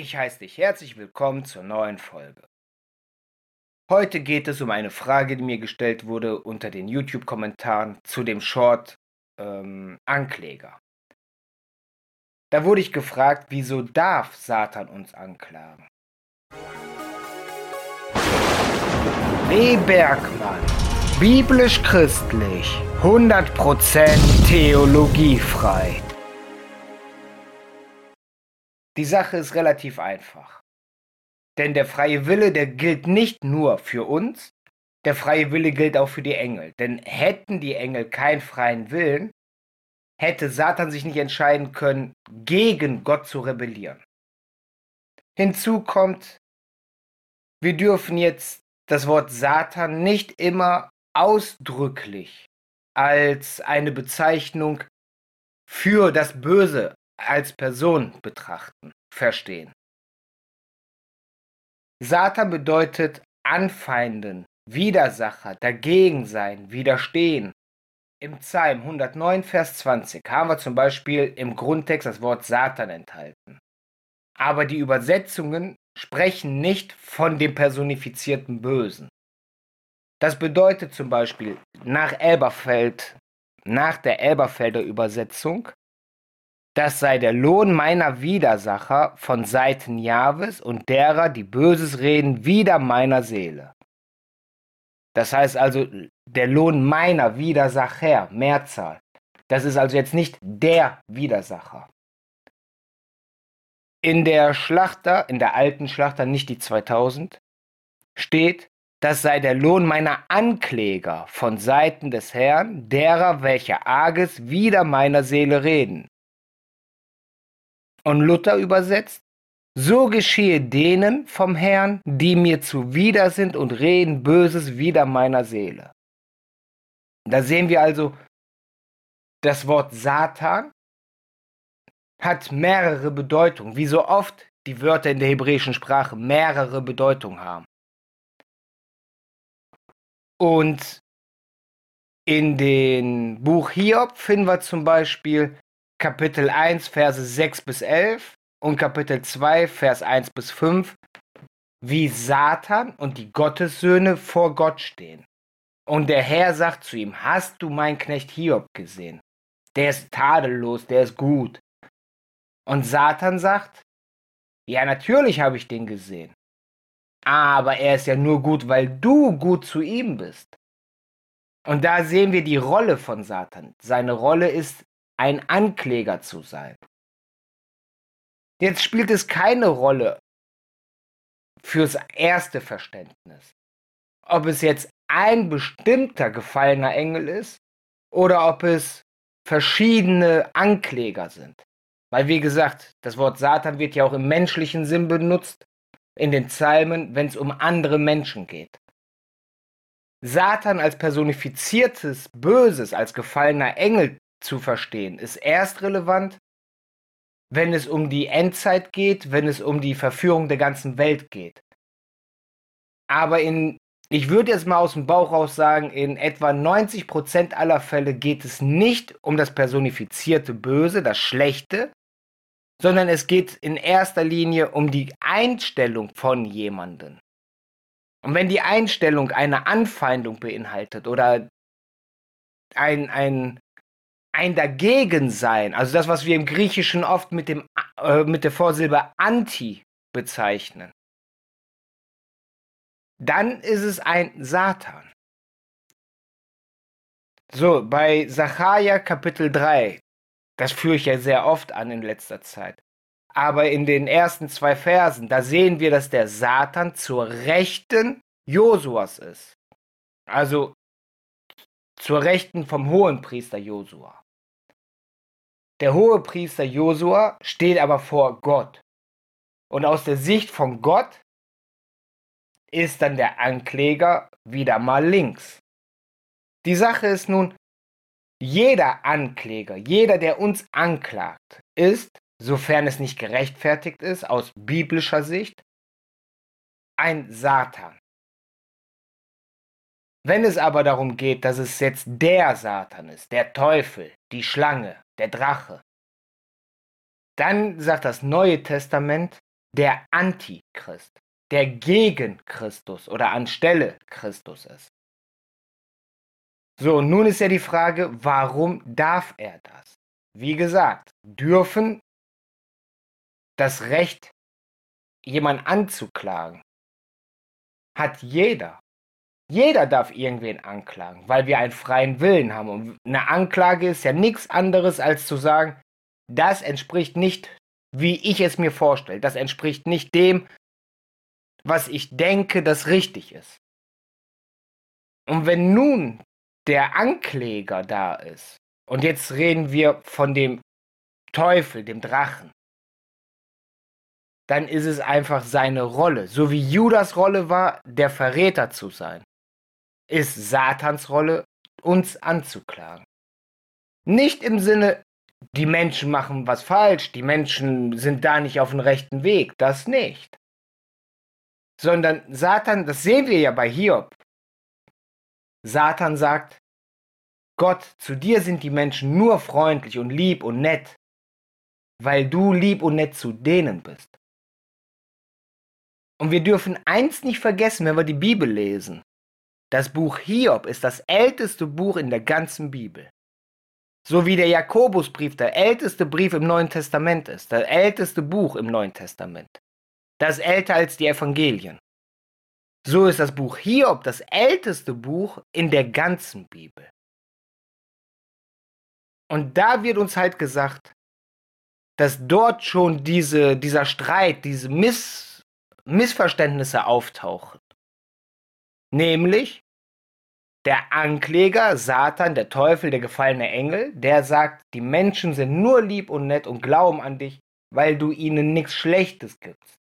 Ich heiße dich herzlich willkommen zur neuen Folge. Heute geht es um eine Frage, die mir gestellt wurde unter den YouTube-Kommentaren zu dem Short ähm, Ankläger. Da wurde ich gefragt, wieso darf Satan uns anklagen? W. Bergmann, biblisch-christlich, 100% theologiefrei. Die Sache ist relativ einfach. Denn der freie Wille, der gilt nicht nur für uns, der freie Wille gilt auch für die Engel. Denn hätten die Engel keinen freien Willen, hätte Satan sich nicht entscheiden können, gegen Gott zu rebellieren. Hinzu kommt, wir dürfen jetzt das Wort Satan nicht immer ausdrücklich als eine Bezeichnung für das Böse als Person betrachten, verstehen. Satan bedeutet anfeinden, Widersacher, dagegen sein, widerstehen. Im Psalm 109, Vers 20 haben wir zum Beispiel im Grundtext das Wort Satan enthalten. Aber die Übersetzungen sprechen nicht von dem personifizierten Bösen. Das bedeutet zum Beispiel nach Elberfeld, nach der Elberfelder Übersetzung, das sei der Lohn meiner Widersacher von Seiten Jahwes und derer, die Böses reden, wider meiner Seele. Das heißt also, der Lohn meiner Widersacher, Mehrzahl. Das ist also jetzt nicht der Widersacher. In der Schlachter, in der alten Schlachter, nicht die 2000, steht, das sei der Lohn meiner Ankläger von Seiten des Herrn, derer, welche Arges wider meiner Seele reden. Und Luther übersetzt, so geschehe denen vom Herrn, die mir zuwider sind und reden Böses wider meiner Seele. Da sehen wir also, das Wort Satan hat mehrere Bedeutungen, wie so oft die Wörter in der hebräischen Sprache mehrere Bedeutungen haben. Und in dem Buch Hiob finden wir zum Beispiel Kapitel 1, Verse 6 bis 11 und Kapitel 2, Vers 1 bis 5, wie Satan und die Gottessöhne vor Gott stehen. Und der Herr sagt zu ihm, hast du meinen Knecht Hiob gesehen? Der ist tadellos, der ist gut. Und Satan sagt, ja, natürlich habe ich den gesehen. Aber er ist ja nur gut, weil du gut zu ihm bist. Und da sehen wir die Rolle von Satan. Seine Rolle ist ein Ankläger zu sein. Jetzt spielt es keine Rolle fürs erste Verständnis, ob es jetzt ein bestimmter gefallener Engel ist oder ob es verschiedene Ankläger sind. Weil, wie gesagt, das Wort Satan wird ja auch im menschlichen Sinn benutzt, in den Psalmen, wenn es um andere Menschen geht. Satan als personifiziertes Böses, als gefallener Engel zu verstehen, ist erst relevant, wenn es um die Endzeit geht, wenn es um die Verführung der ganzen Welt geht. Aber in, ich würde jetzt mal aus dem Bauch raus sagen, in etwa 90% aller Fälle geht es nicht um das personifizierte Böse, das Schlechte, sondern es geht in erster Linie um die Einstellung von jemandem. Und wenn die Einstellung eine Anfeindung beinhaltet oder ein, ein ein Dagegensein, also das, was wir im Griechischen oft mit, dem, äh, mit der Vorsilbe anti bezeichnen, dann ist es ein Satan. So, bei Sacharja Kapitel 3, das führe ich ja sehr oft an in letzter Zeit. Aber in den ersten zwei Versen, da sehen wir, dass der Satan zur Rechten Josuas ist. Also zur Rechten vom Hohenpriester Josua. Der Hohepriester Josua steht aber vor Gott. Und aus der Sicht von Gott ist dann der Ankläger wieder mal links. Die Sache ist nun, jeder Ankläger, jeder, der uns anklagt, ist, sofern es nicht gerechtfertigt ist, aus biblischer Sicht, ein Satan. Wenn es aber darum geht, dass es jetzt der Satan ist, der Teufel, die Schlange, der Drache, dann sagt das Neue Testament, der Antichrist, der gegen Christus oder anstelle Christus ist. So, nun ist ja die Frage, warum darf er das? Wie gesagt, dürfen das Recht, jemanden anzuklagen, hat jeder. Jeder darf irgendwen anklagen, weil wir einen freien Willen haben. Und eine Anklage ist ja nichts anderes, als zu sagen, das entspricht nicht, wie ich es mir vorstelle. Das entspricht nicht dem, was ich denke, das richtig ist. Und wenn nun der Ankläger da ist, und jetzt reden wir von dem Teufel, dem Drachen, dann ist es einfach seine Rolle. So wie Judas Rolle war, der Verräter zu sein ist Satans Rolle, uns anzuklagen. Nicht im Sinne, die Menschen machen was falsch, die Menschen sind da nicht auf dem rechten Weg, das nicht. Sondern Satan, das sehen wir ja bei Hiob. Satan sagt, Gott, zu dir sind die Menschen nur freundlich und lieb und nett, weil du lieb und nett zu denen bist. Und wir dürfen eins nicht vergessen, wenn wir die Bibel lesen. Das Buch Hiob ist das älteste Buch in der ganzen Bibel. So wie der Jakobusbrief der älteste Brief im Neuen Testament ist, das älteste Buch im Neuen Testament. Das ist älter als die Evangelien. So ist das Buch Hiob das älteste Buch in der ganzen Bibel. Und da wird uns halt gesagt, dass dort schon diese, dieser Streit, diese Miss, Missverständnisse auftauchen. Nämlich der Ankläger, Satan, der Teufel, der gefallene Engel, der sagt, die Menschen sind nur lieb und nett und glauben an dich, weil du ihnen nichts Schlechtes gibst.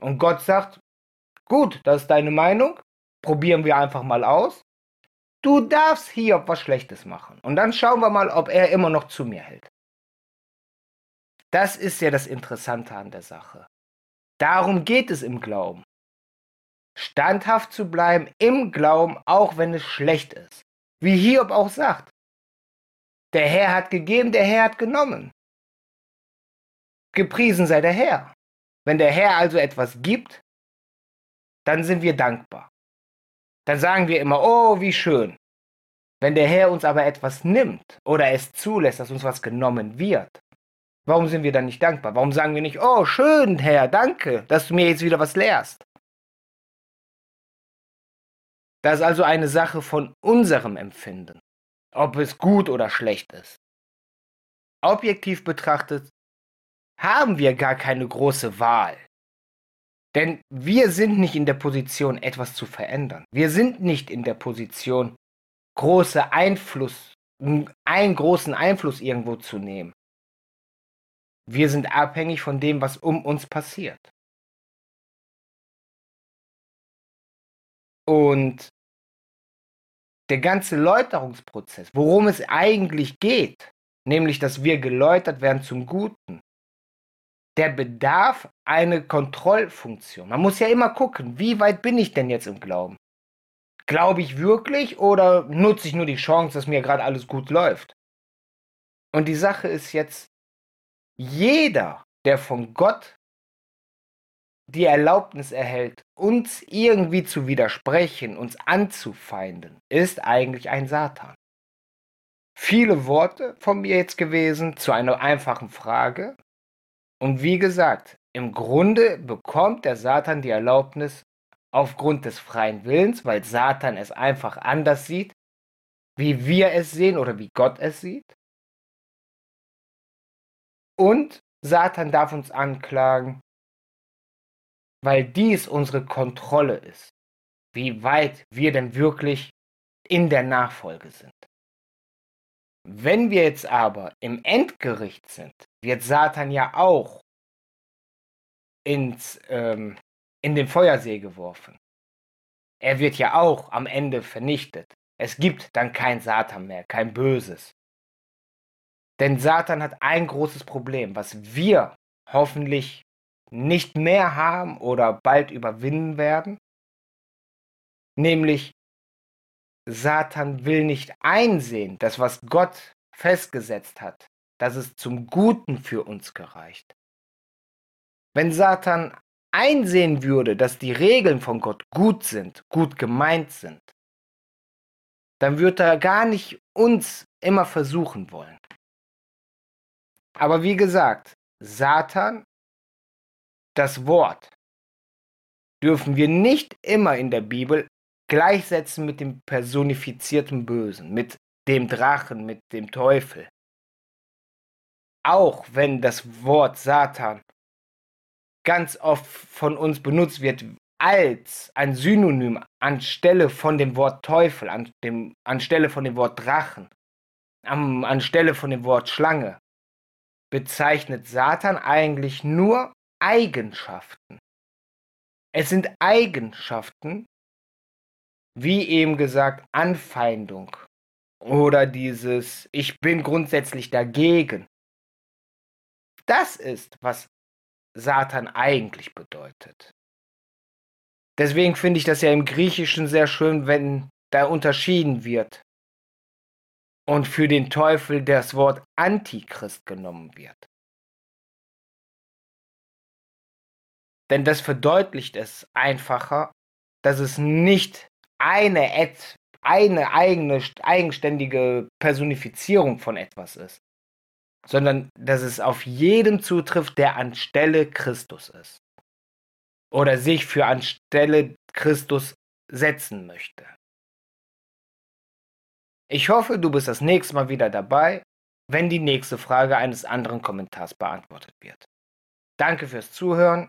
Und Gott sagt, gut, das ist deine Meinung, probieren wir einfach mal aus. Du darfst hier was Schlechtes machen. Und dann schauen wir mal, ob er immer noch zu mir hält. Das ist ja das Interessante an der Sache. Darum geht es im Glauben standhaft zu bleiben im Glauben, auch wenn es schlecht ist. Wie Hiob auch sagt. Der Herr hat gegeben, der Herr hat genommen. Gepriesen sei der Herr. Wenn der Herr also etwas gibt, dann sind wir dankbar. Dann sagen wir immer, oh, wie schön. Wenn der Herr uns aber etwas nimmt oder es zulässt, dass uns was genommen wird, warum sind wir dann nicht dankbar? Warum sagen wir nicht, oh, schön, Herr, danke, dass du mir jetzt wieder was lehrst? Das ist also eine Sache von unserem Empfinden, ob es gut oder schlecht ist. Objektiv betrachtet haben wir gar keine große Wahl. Denn wir sind nicht in der Position, etwas zu verändern. Wir sind nicht in der Position, große Einfluss, einen großen Einfluss irgendwo zu nehmen. Wir sind abhängig von dem, was um uns passiert. Und der ganze Läuterungsprozess, worum es eigentlich geht, nämlich dass wir geläutert werden zum Guten, der bedarf eine Kontrollfunktion. Man muss ja immer gucken, wie weit bin ich denn jetzt im Glauben? Glaube ich wirklich oder nutze ich nur die Chance, dass mir gerade alles gut läuft? Und die Sache ist jetzt, jeder, der von Gott die Erlaubnis erhält, uns irgendwie zu widersprechen, uns anzufeinden, ist eigentlich ein Satan. Viele Worte von mir jetzt gewesen zu einer einfachen Frage. Und wie gesagt, im Grunde bekommt der Satan die Erlaubnis aufgrund des freien Willens, weil Satan es einfach anders sieht, wie wir es sehen oder wie Gott es sieht. Und Satan darf uns anklagen, weil dies unsere Kontrolle ist, wie weit wir denn wirklich in der Nachfolge sind. Wenn wir jetzt aber im Endgericht sind, wird Satan ja auch ins, ähm, in den Feuersee geworfen. Er wird ja auch am Ende vernichtet. Es gibt dann kein Satan mehr, kein Böses. Denn Satan hat ein großes Problem, was wir hoffentlich nicht mehr haben oder bald überwinden werden. Nämlich, Satan will nicht einsehen, dass was Gott festgesetzt hat, dass es zum Guten für uns gereicht. Wenn Satan einsehen würde, dass die Regeln von Gott gut sind, gut gemeint sind, dann würde er gar nicht uns immer versuchen wollen. Aber wie gesagt, Satan, das Wort, dürfen wir nicht immer in der Bibel gleichsetzen mit dem personifizierten Bösen, mit dem Drachen, mit dem Teufel. Auch wenn das Wort Satan ganz oft von uns benutzt wird als ein Synonym anstelle von dem Wort Teufel, an dem, anstelle von dem Wort Drachen, am, anstelle von dem Wort Schlange, bezeichnet Satan eigentlich nur Eigenschaften. Es sind Eigenschaften, wie eben gesagt, Anfeindung oder dieses Ich bin grundsätzlich dagegen. Das ist, was Satan eigentlich bedeutet. Deswegen finde ich das ja im Griechischen sehr schön, wenn da unterschieden wird und für den Teufel das Wort Antichrist genommen wird. Denn das verdeutlicht es einfacher, dass es nicht eine, eine eigene, eigenständige Personifizierung von etwas ist, sondern dass es auf jeden zutrifft, der anstelle Christus ist oder sich für anstelle Christus setzen möchte. Ich hoffe, du bist das nächste Mal wieder dabei, wenn die nächste Frage eines anderen Kommentars beantwortet wird. Danke fürs Zuhören.